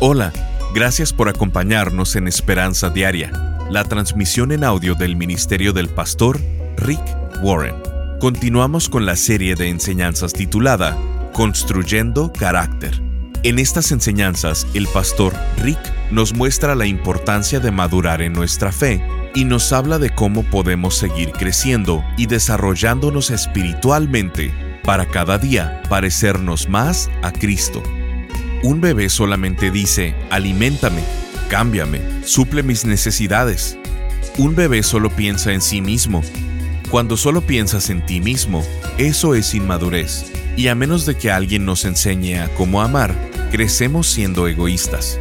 Hola, gracias por acompañarnos en Esperanza Diaria, la transmisión en audio del Ministerio del Pastor Rick Warren. Continuamos con la serie de enseñanzas titulada Construyendo Carácter. En estas enseñanzas, el pastor Rick nos muestra la importancia de madurar en nuestra fe y nos habla de cómo podemos seguir creciendo y desarrollándonos espiritualmente para cada día parecernos más a Cristo. Un bebé solamente dice, aliméntame, cámbiame, suple mis necesidades. Un bebé solo piensa en sí mismo. Cuando solo piensas en ti mismo, eso es inmadurez. Y a menos de que alguien nos enseñe a cómo amar, crecemos siendo egoístas.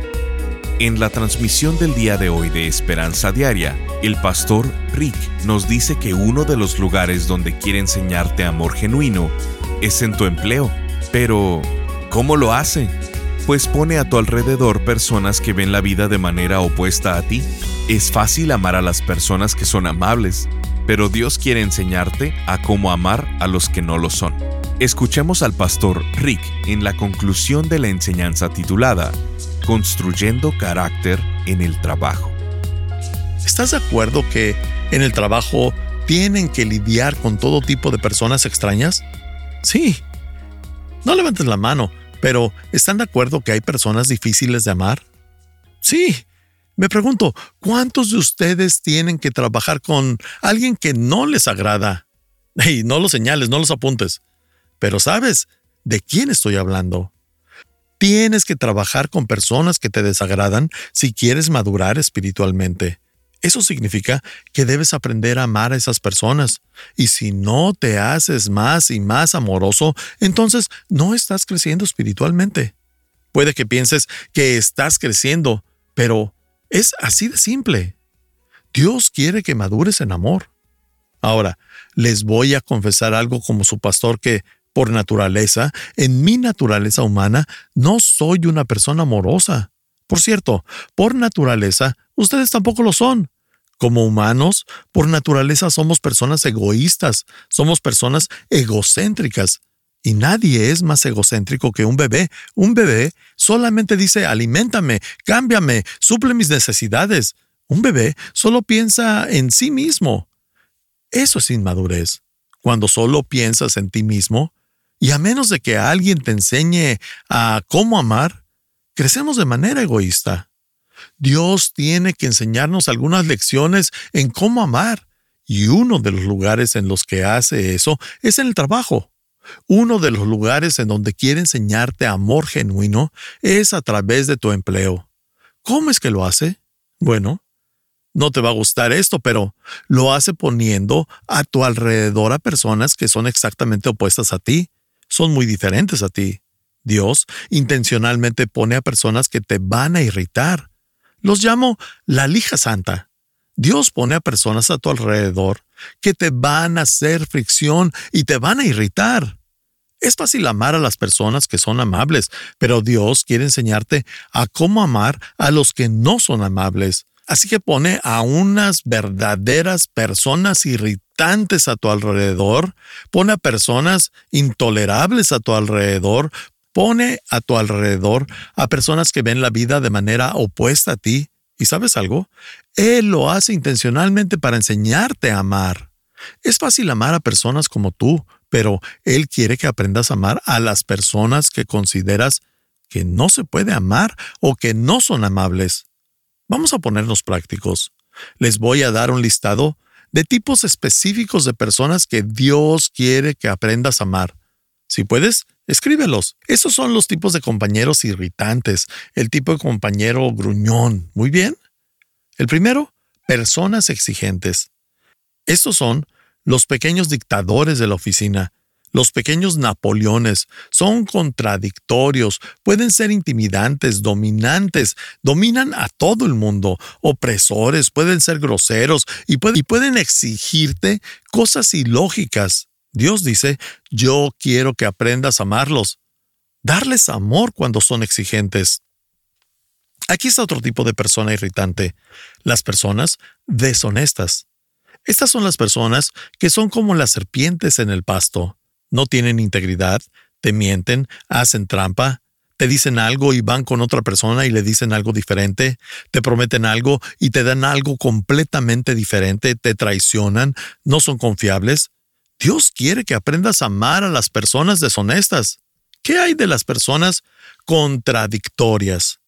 En la transmisión del día de hoy de Esperanza Diaria, el pastor Rick nos dice que uno de los lugares donde quiere enseñarte amor genuino es en tu empleo. Pero, ¿cómo lo hace? Pues pone a tu alrededor personas que ven la vida de manera opuesta a ti. Es fácil amar a las personas que son amables, pero Dios quiere enseñarte a cómo amar a los que no lo son. Escuchemos al pastor Rick en la conclusión de la enseñanza titulada Construyendo carácter en el trabajo. ¿Estás de acuerdo que en el trabajo tienen que lidiar con todo tipo de personas extrañas? Sí. No levantes la mano, pero, ¿están de acuerdo que hay personas difíciles de amar? Sí. Me pregunto, ¿cuántos de ustedes tienen que trabajar con alguien que no les agrada? Y no los señales, no los apuntes. Pero sabes, ¿de quién estoy hablando? Tienes que trabajar con personas que te desagradan si quieres madurar espiritualmente. Eso significa que debes aprender a amar a esas personas. Y si no te haces más y más amoroso, entonces no estás creciendo espiritualmente. Puede que pienses que estás creciendo, pero es así de simple. Dios quiere que madures en amor. Ahora, les voy a confesar algo como su pastor que, por naturaleza, en mi naturaleza humana, no soy una persona amorosa. Por cierto, por naturaleza, ustedes tampoco lo son. Como humanos, por naturaleza somos personas egoístas, somos personas egocéntricas. Y nadie es más egocéntrico que un bebé. Un bebé solamente dice, aliméntame, cámbiame, suple mis necesidades. Un bebé solo piensa en sí mismo. Eso es inmadurez. Cuando solo piensas en ti mismo, y a menos de que alguien te enseñe a cómo amar, crecemos de manera egoísta. Dios tiene que enseñarnos algunas lecciones en cómo amar, y uno de los lugares en los que hace eso es en el trabajo. Uno de los lugares en donde quiere enseñarte amor genuino es a través de tu empleo. ¿Cómo es que lo hace? Bueno, no te va a gustar esto, pero lo hace poniendo a tu alrededor a personas que son exactamente opuestas a ti, son muy diferentes a ti. Dios intencionalmente pone a personas que te van a irritar. Los llamo la lija santa. Dios pone a personas a tu alrededor que te van a hacer fricción y te van a irritar. Es fácil amar a las personas que son amables, pero Dios quiere enseñarte a cómo amar a los que no son amables. Así que pone a unas verdaderas personas irritantes a tu alrededor, pone a personas intolerables a tu alrededor, Pone a tu alrededor a personas que ven la vida de manera opuesta a ti. ¿Y sabes algo? Él lo hace intencionalmente para enseñarte a amar. Es fácil amar a personas como tú, pero Él quiere que aprendas a amar a las personas que consideras que no se puede amar o que no son amables. Vamos a ponernos prácticos. Les voy a dar un listado de tipos específicos de personas que Dios quiere que aprendas a amar. Si puedes, escríbelos. Esos son los tipos de compañeros irritantes, el tipo de compañero gruñón. Muy bien. El primero, personas exigentes. Estos son los pequeños dictadores de la oficina, los pequeños Napoleones. Son contradictorios, pueden ser intimidantes, dominantes, dominan a todo el mundo, opresores, pueden ser groseros y, y pueden exigirte cosas ilógicas. Dios dice, yo quiero que aprendas a amarlos, darles amor cuando son exigentes. Aquí está otro tipo de persona irritante, las personas deshonestas. Estas son las personas que son como las serpientes en el pasto. No tienen integridad, te mienten, hacen trampa, te dicen algo y van con otra persona y le dicen algo diferente, te prometen algo y te dan algo completamente diferente, te traicionan, no son confiables. Dios quiere que aprendas a amar a las personas deshonestas. ¿Qué hay de las personas contradictorias?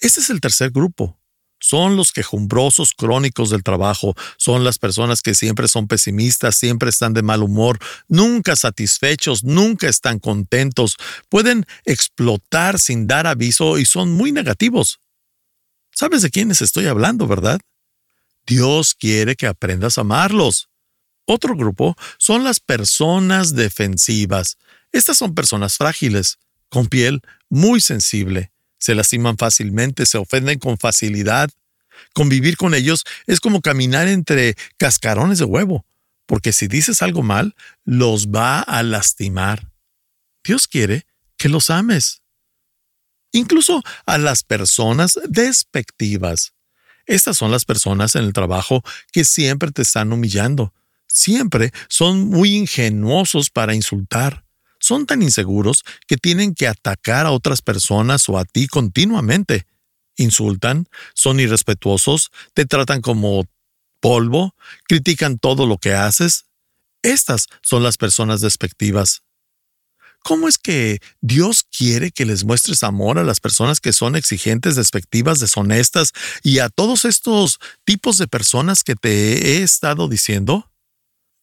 Ese es el tercer grupo. Son los quejumbrosos crónicos del trabajo, son las personas que siempre son pesimistas, siempre están de mal humor, nunca satisfechos, nunca están contentos, pueden explotar sin dar aviso y son muy negativos. ¿Sabes de quiénes estoy hablando, verdad? Dios quiere que aprendas a amarlos. Otro grupo son las personas defensivas. Estas son personas frágiles, con piel muy sensible se lastiman fácilmente, se ofenden con facilidad. Convivir con ellos es como caminar entre cascarones de huevo, porque si dices algo mal, los va a lastimar. Dios quiere que los ames. Incluso a las personas despectivas. Estas son las personas en el trabajo que siempre te están humillando. Siempre son muy ingenuosos para insultar son tan inseguros que tienen que atacar a otras personas o a ti continuamente. Insultan, son irrespetuosos, te tratan como polvo, critican todo lo que haces. Estas son las personas despectivas. ¿Cómo es que Dios quiere que les muestres amor a las personas que son exigentes, despectivas, deshonestas y a todos estos tipos de personas que te he estado diciendo?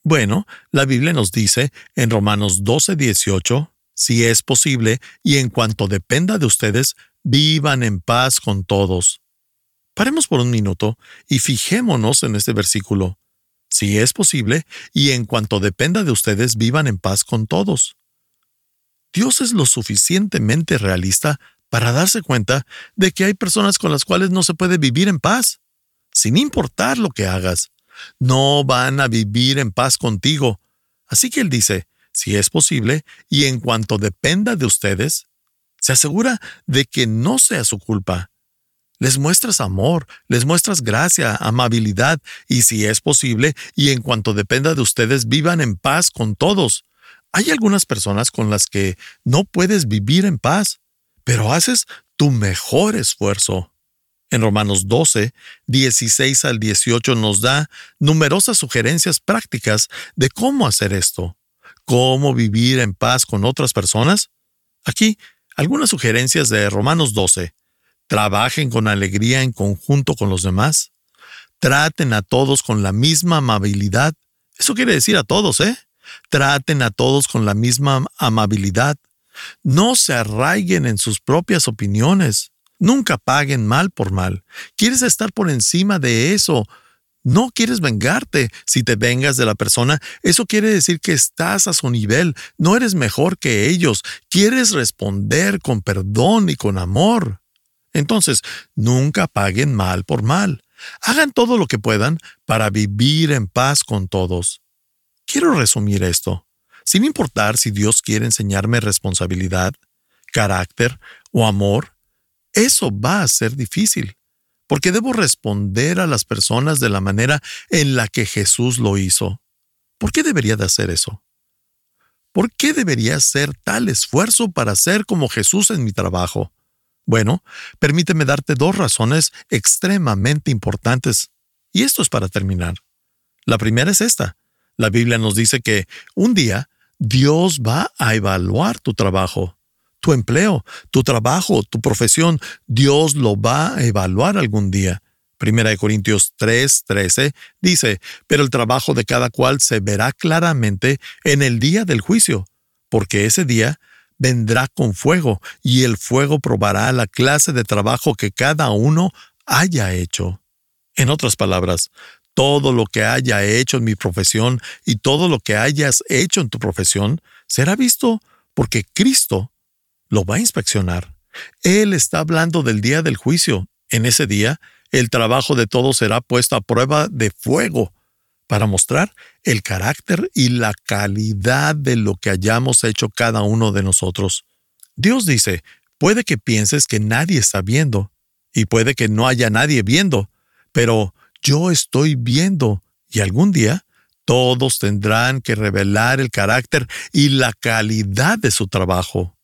Bueno, la Biblia nos dice en Romanos 12, 18, si es posible, y en cuanto dependa de ustedes, vivan en paz con todos. Paremos por un minuto y fijémonos en este versículo. Si es posible, y en cuanto dependa de ustedes, vivan en paz con todos. Dios es lo suficientemente realista para darse cuenta de que hay personas con las cuales no se puede vivir en paz, sin importar lo que hagas no van a vivir en paz contigo. Así que él dice, si es posible, y en cuanto dependa de ustedes, se asegura de que no sea su culpa. Les muestras amor, les muestras gracia, amabilidad, y si es posible, y en cuanto dependa de ustedes, vivan en paz con todos. Hay algunas personas con las que no puedes vivir en paz, pero haces tu mejor esfuerzo. En Romanos 12, 16 al 18 nos da numerosas sugerencias prácticas de cómo hacer esto, cómo vivir en paz con otras personas. Aquí, algunas sugerencias de Romanos 12. Trabajen con alegría en conjunto con los demás. Traten a todos con la misma amabilidad. Eso quiere decir a todos, ¿eh? Traten a todos con la misma amabilidad. No se arraiguen en sus propias opiniones. Nunca paguen mal por mal. Quieres estar por encima de eso. No quieres vengarte. Si te vengas de la persona, eso quiere decir que estás a su nivel. No eres mejor que ellos. Quieres responder con perdón y con amor. Entonces, nunca paguen mal por mal. Hagan todo lo que puedan para vivir en paz con todos. Quiero resumir esto. Sin importar si Dios quiere enseñarme responsabilidad, carácter o amor, eso va a ser difícil, porque debo responder a las personas de la manera en la que Jesús lo hizo. ¿Por qué debería de hacer eso? ¿Por qué debería hacer tal esfuerzo para ser como Jesús en mi trabajo? Bueno, permíteme darte dos razones extremadamente importantes, y esto es para terminar. La primera es esta. La Biblia nos dice que un día Dios va a evaluar tu trabajo tu empleo, tu trabajo, tu profesión, Dios lo va a evaluar algún día. Primera de Corintios 3, 13 dice, pero el trabajo de cada cual se verá claramente en el día del juicio, porque ese día vendrá con fuego, y el fuego probará la clase de trabajo que cada uno haya hecho. En otras palabras, todo lo que haya hecho en mi profesión y todo lo que hayas hecho en tu profesión será visto porque Cristo lo va a inspeccionar. Él está hablando del día del juicio. En ese día, el trabajo de todos será puesto a prueba de fuego para mostrar el carácter y la calidad de lo que hayamos hecho cada uno de nosotros. Dios dice, puede que pienses que nadie está viendo, y puede que no haya nadie viendo, pero yo estoy viendo, y algún día todos tendrán que revelar el carácter y la calidad de su trabajo.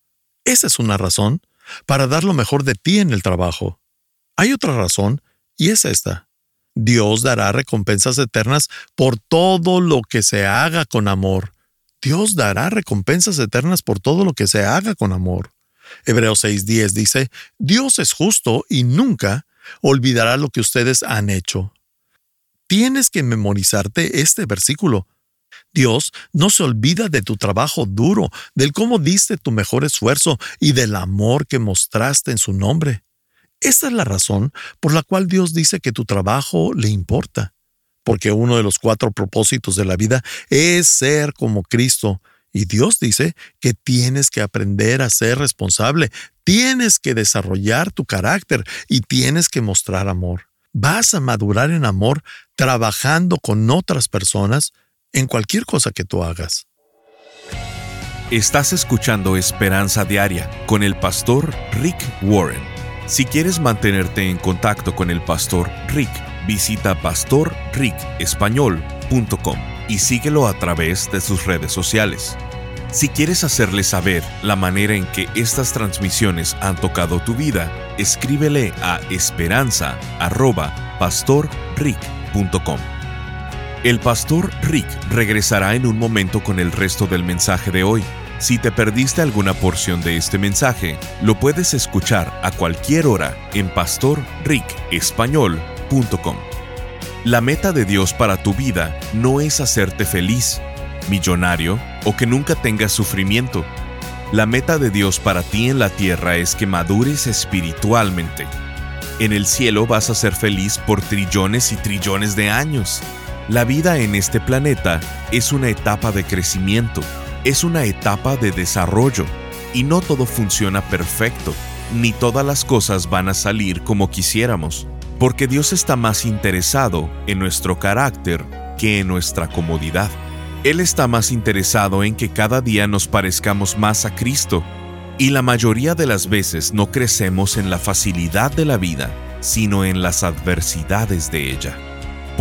Esa es una razón para dar lo mejor de ti en el trabajo. Hay otra razón, y es esta. Dios dará recompensas eternas por todo lo que se haga con amor. Dios dará recompensas eternas por todo lo que se haga con amor. Hebreos 6:10 dice, Dios es justo y nunca olvidará lo que ustedes han hecho. Tienes que memorizarte este versículo. Dios no se olvida de tu trabajo duro, del cómo diste tu mejor esfuerzo y del amor que mostraste en su nombre. Esta es la razón por la cual Dios dice que tu trabajo le importa, porque uno de los cuatro propósitos de la vida es ser como Cristo, y Dios dice que tienes que aprender a ser responsable, tienes que desarrollar tu carácter y tienes que mostrar amor. Vas a madurar en amor trabajando con otras personas en cualquier cosa que tú hagas. Estás escuchando Esperanza Diaria con el pastor Rick Warren. Si quieres mantenerte en contacto con el pastor Rick, visita pastorricespañol.com y síguelo a través de sus redes sociales. Si quieres hacerle saber la manera en que estas transmisiones han tocado tu vida, escríbele a esperanza.pastorrick.com. El pastor Rick regresará en un momento con el resto del mensaje de hoy. Si te perdiste alguna porción de este mensaje, lo puedes escuchar a cualquier hora en pastorricespañol.com. La meta de Dios para tu vida no es hacerte feliz, millonario o que nunca tengas sufrimiento. La meta de Dios para ti en la tierra es que madures espiritualmente. En el cielo vas a ser feliz por trillones y trillones de años. La vida en este planeta es una etapa de crecimiento, es una etapa de desarrollo, y no todo funciona perfecto, ni todas las cosas van a salir como quisiéramos, porque Dios está más interesado en nuestro carácter que en nuestra comodidad. Él está más interesado en que cada día nos parezcamos más a Cristo, y la mayoría de las veces no crecemos en la facilidad de la vida, sino en las adversidades de ella.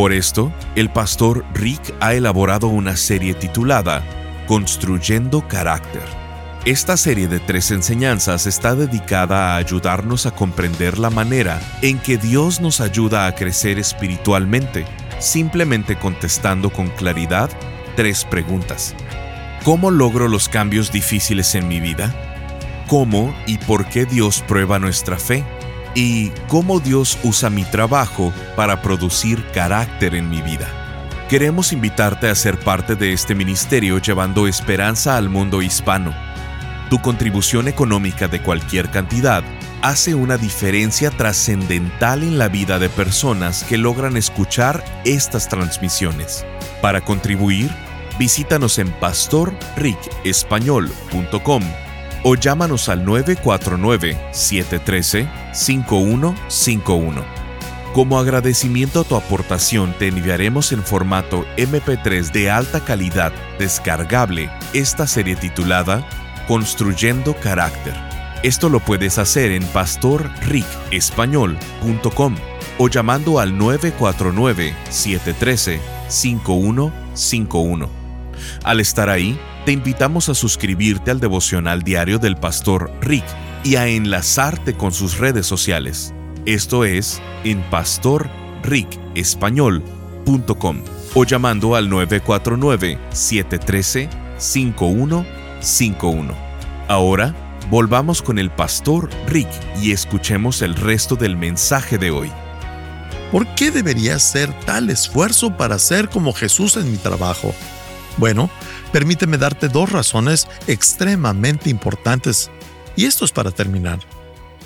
Por esto, el pastor Rick ha elaborado una serie titulada Construyendo Carácter. Esta serie de tres enseñanzas está dedicada a ayudarnos a comprender la manera en que Dios nos ayuda a crecer espiritualmente, simplemente contestando con claridad tres preguntas. ¿Cómo logro los cambios difíciles en mi vida? ¿Cómo y por qué Dios prueba nuestra fe? Y cómo Dios usa mi trabajo para producir carácter en mi vida. Queremos invitarte a ser parte de este ministerio llevando esperanza al mundo hispano. Tu contribución económica de cualquier cantidad hace una diferencia trascendental en la vida de personas que logran escuchar estas transmisiones. Para contribuir, visítanos en pastorricespañol.com o llámanos al 949-713-5151. Como agradecimiento a tu aportación te enviaremos en formato MP3 de alta calidad descargable esta serie titulada Construyendo Carácter. Esto lo puedes hacer en pastorricespañol.com o llamando al 949-713-5151. Al estar ahí, te invitamos a suscribirte al devocional diario del pastor Rick y a enlazarte con sus redes sociales. Esto es en pastorricespañol.com o llamando al 949-713-5151. Ahora, volvamos con el pastor Rick y escuchemos el resto del mensaje de hoy. ¿Por qué debería hacer tal esfuerzo para ser como Jesús en mi trabajo? Bueno, permíteme darte dos razones extremadamente importantes, y esto es para terminar.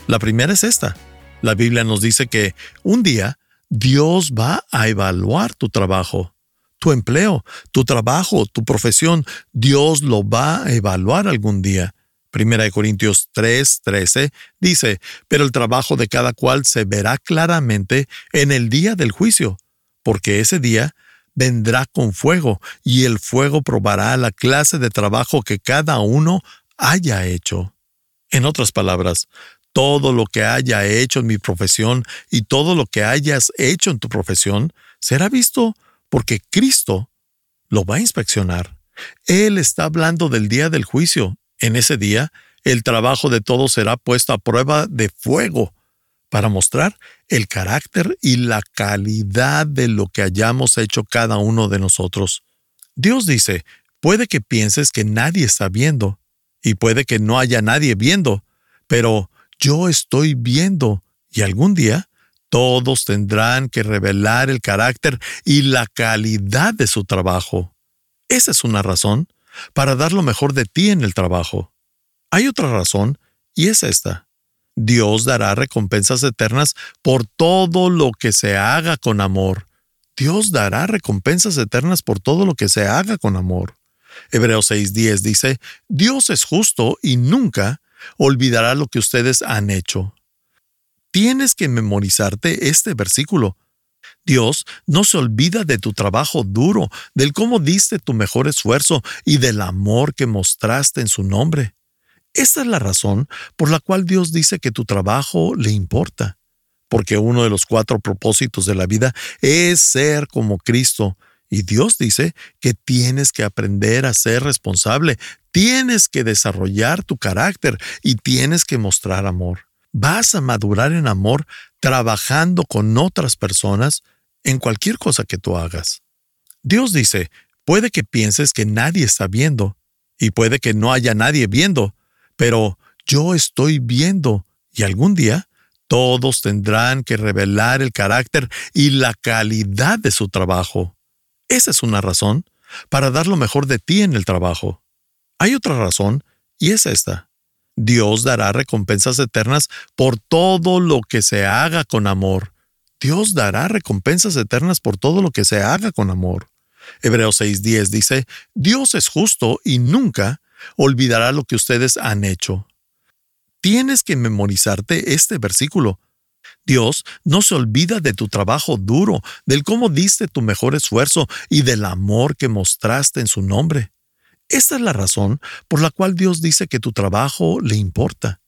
La primera es esta. La Biblia nos dice que un día Dios va a evaluar tu trabajo, tu empleo, tu trabajo, tu profesión. Dios lo va a evaluar algún día. Primera de Corintios 3, 13 dice, pero el trabajo de cada cual se verá claramente en el día del juicio, porque ese día vendrá con fuego, y el fuego probará la clase de trabajo que cada uno haya hecho. En otras palabras, todo lo que haya hecho en mi profesión y todo lo que hayas hecho en tu profesión será visto porque Cristo lo va a inspeccionar. Él está hablando del día del juicio. En ese día, el trabajo de todos será puesto a prueba de fuego para mostrar el carácter y la calidad de lo que hayamos hecho cada uno de nosotros. Dios dice, puede que pienses que nadie está viendo, y puede que no haya nadie viendo, pero yo estoy viendo, y algún día todos tendrán que revelar el carácter y la calidad de su trabajo. Esa es una razón para dar lo mejor de ti en el trabajo. Hay otra razón, y es esta. Dios dará recompensas eternas por todo lo que se haga con amor. Dios dará recompensas eternas por todo lo que se haga con amor. Hebreos 6:10 dice, Dios es justo y nunca olvidará lo que ustedes han hecho. Tienes que memorizarte este versículo. Dios no se olvida de tu trabajo duro, del cómo diste tu mejor esfuerzo y del amor que mostraste en su nombre. Esta es la razón por la cual Dios dice que tu trabajo le importa, porque uno de los cuatro propósitos de la vida es ser como Cristo, y Dios dice que tienes que aprender a ser responsable, tienes que desarrollar tu carácter y tienes que mostrar amor. Vas a madurar en amor trabajando con otras personas en cualquier cosa que tú hagas. Dios dice, puede que pienses que nadie está viendo, y puede que no haya nadie viendo, pero yo estoy viendo y algún día todos tendrán que revelar el carácter y la calidad de su trabajo. Esa es una razón para dar lo mejor de ti en el trabajo. Hay otra razón, y es esta. Dios dará recompensas eternas por todo lo que se haga con amor. Dios dará recompensas eternas por todo lo que se haga con amor. Hebreos 6:10 dice, Dios es justo y nunca olvidará lo que ustedes han hecho. Tienes que memorizarte este versículo. Dios no se olvida de tu trabajo duro, del cómo diste tu mejor esfuerzo y del amor que mostraste en su nombre. Esta es la razón por la cual Dios dice que tu trabajo le importa,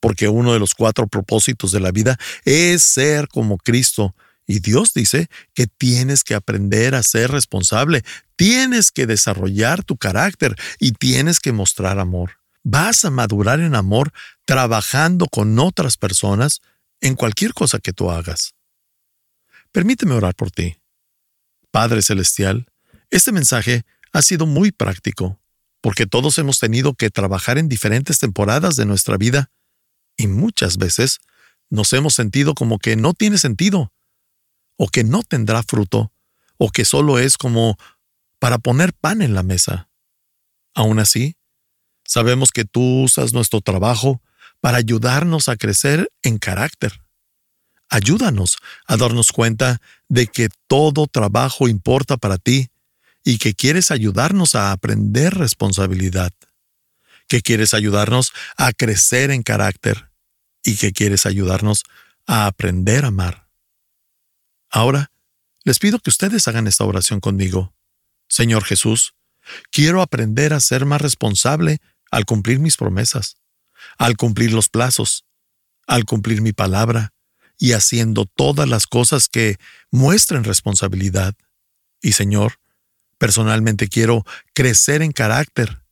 porque uno de los cuatro propósitos de la vida es ser como Cristo, y Dios dice que tienes que aprender a ser responsable, tienes que desarrollar tu carácter y tienes que mostrar amor. Vas a madurar en amor trabajando con otras personas en cualquier cosa que tú hagas. Permíteme orar por ti. Padre Celestial, este mensaje ha sido muy práctico, porque todos hemos tenido que trabajar en diferentes temporadas de nuestra vida y muchas veces nos hemos sentido como que no tiene sentido o que no tendrá fruto, o que solo es como para poner pan en la mesa. Aún así, sabemos que tú usas nuestro trabajo para ayudarnos a crecer en carácter. Ayúdanos a darnos cuenta de que todo trabajo importa para ti y que quieres ayudarnos a aprender responsabilidad, que quieres ayudarnos a crecer en carácter y que quieres ayudarnos a aprender a amar. Ahora, les pido que ustedes hagan esta oración conmigo. Señor Jesús, quiero aprender a ser más responsable al cumplir mis promesas, al cumplir los plazos, al cumplir mi palabra y haciendo todas las cosas que muestren responsabilidad. Y Señor, personalmente quiero crecer en carácter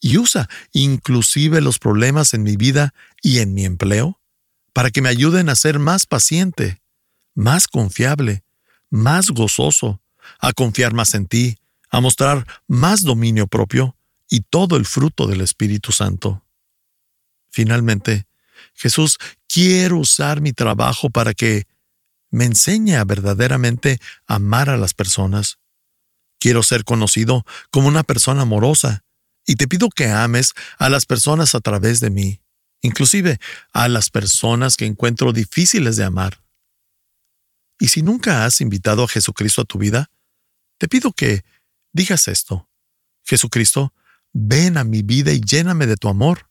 y usa inclusive los problemas en mi vida y en mi empleo para que me ayuden a ser más paciente, más confiable, más gozoso, a confiar más en ti, a mostrar más dominio propio y todo el fruto del Espíritu Santo. Finalmente, Jesús, quiero usar mi trabajo para que me enseñe a verdaderamente amar a las personas. Quiero ser conocido como una persona amorosa y te pido que ames a las personas a través de mí, inclusive a las personas que encuentro difíciles de amar. Y si nunca has invitado a Jesucristo a tu vida, te pido que digas esto. Jesucristo, ven a mi vida y lléname de tu amor.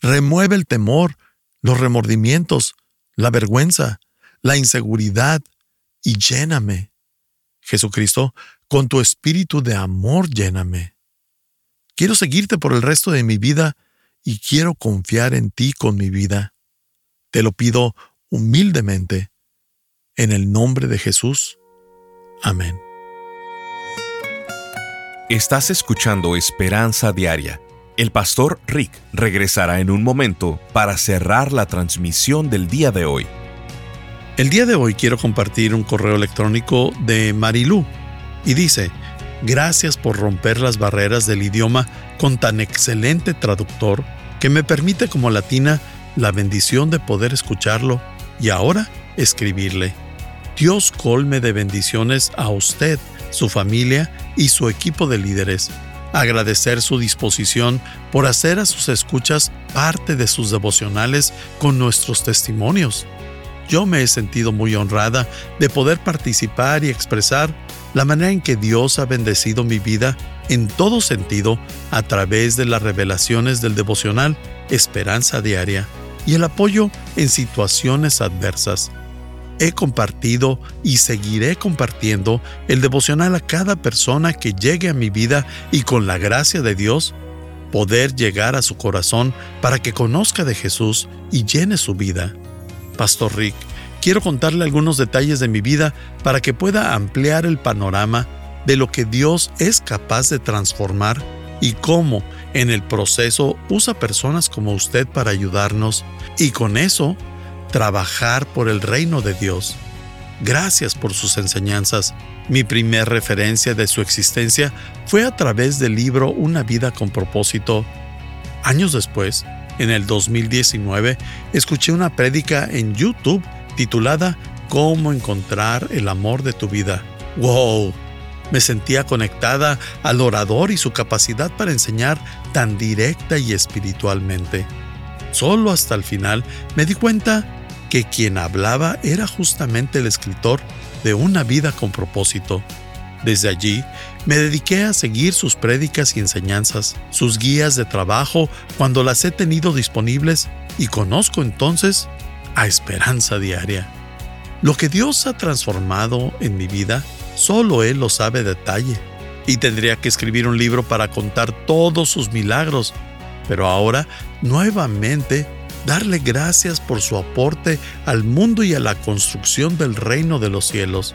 Remueve el temor, los remordimientos, la vergüenza, la inseguridad y lléname. Jesucristo, con tu espíritu de amor lléname. Quiero seguirte por el resto de mi vida y quiero confiar en ti con mi vida. Te lo pido humildemente en el nombre de Jesús. Amén. Estás escuchando Esperanza Diaria. El pastor Rick regresará en un momento para cerrar la transmisión del día de hoy. El día de hoy quiero compartir un correo electrónico de Marilú y dice, gracias por romper las barreras del idioma con tan excelente traductor que me permite como latina la bendición de poder escucharlo y ahora escribirle. Dios colme de bendiciones a usted, su familia y su equipo de líderes. Agradecer su disposición por hacer a sus escuchas parte de sus devocionales con nuestros testimonios. Yo me he sentido muy honrada de poder participar y expresar la manera en que Dios ha bendecido mi vida en todo sentido a través de las revelaciones del devocional Esperanza Diaria y el apoyo en situaciones adversas. He compartido y seguiré compartiendo el devocional a cada persona que llegue a mi vida y con la gracia de Dios, poder llegar a su corazón para que conozca de Jesús y llene su vida. Pastor Rick, quiero contarle algunos detalles de mi vida para que pueda ampliar el panorama de lo que Dios es capaz de transformar y cómo en el proceso usa personas como usted para ayudarnos y con eso trabajar por el reino de Dios. Gracias por sus enseñanzas. Mi primer referencia de su existencia fue a través del libro Una vida con propósito. Años después, en el 2019, escuché una prédica en YouTube titulada Cómo encontrar el amor de tu vida. ¡Wow! Me sentía conectada al orador y su capacidad para enseñar tan directa y espiritualmente. Solo hasta el final me di cuenta que quien hablaba era justamente el escritor de una vida con propósito. Desde allí me dediqué a seguir sus prédicas y enseñanzas, sus guías de trabajo cuando las he tenido disponibles y conozco entonces a Esperanza Diaria. Lo que Dios ha transformado en mi vida, solo Él lo sabe detalle. Y tendría que escribir un libro para contar todos sus milagros. Pero ahora, nuevamente, darle gracias por su aporte al mundo y a la construcción del reino de los cielos.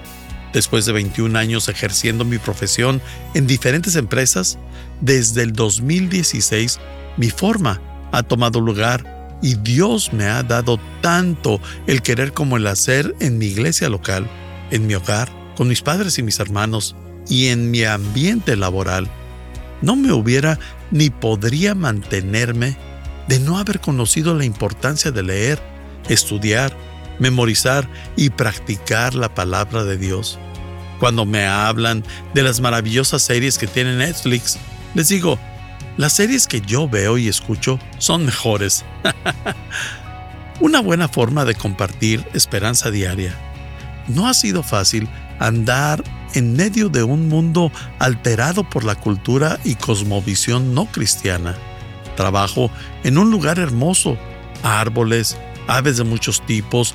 Después de 21 años ejerciendo mi profesión en diferentes empresas, desde el 2016 mi forma ha tomado lugar y Dios me ha dado tanto el querer como el hacer en mi iglesia local, en mi hogar, con mis padres y mis hermanos y en mi ambiente laboral. No me hubiera ni podría mantenerme de no haber conocido la importancia de leer, estudiar, memorizar y practicar la palabra de Dios. Cuando me hablan de las maravillosas series que tiene Netflix, les digo, las series que yo veo y escucho son mejores. Una buena forma de compartir esperanza diaria. No ha sido fácil andar en medio de un mundo alterado por la cultura y cosmovisión no cristiana. Trabajo en un lugar hermoso, árboles, aves de muchos tipos,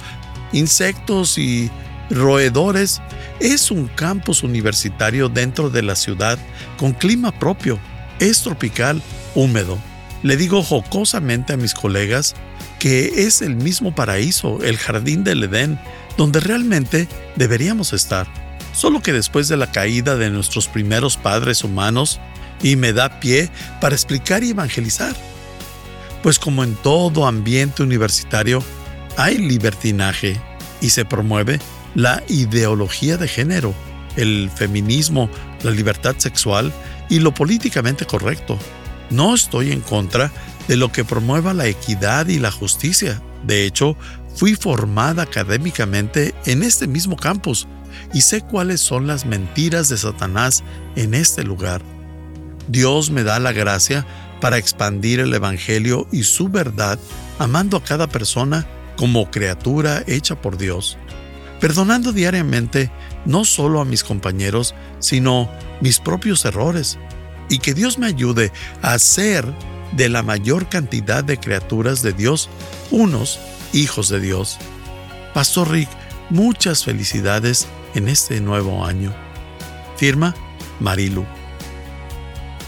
insectos y roedores es un campus universitario dentro de la ciudad con clima propio. Es tropical, húmedo. Le digo jocosamente a mis colegas que es el mismo paraíso, el jardín del Edén, donde realmente deberíamos estar. Solo que después de la caída de nuestros primeros padres humanos, y me da pie para explicar y evangelizar. Pues como en todo ambiente universitario, hay libertinaje y se promueve la ideología de género, el feminismo, la libertad sexual y lo políticamente correcto. No estoy en contra de lo que promueva la equidad y la justicia. De hecho, fui formada académicamente en este mismo campus y sé cuáles son las mentiras de Satanás en este lugar. Dios me da la gracia para expandir el Evangelio y su verdad, amando a cada persona como criatura hecha por Dios perdonando diariamente no solo a mis compañeros, sino mis propios errores, y que Dios me ayude a ser de la mayor cantidad de criaturas de Dios, unos hijos de Dios. Pastor Rick, muchas felicidades en este nuevo año. Firma Marilu.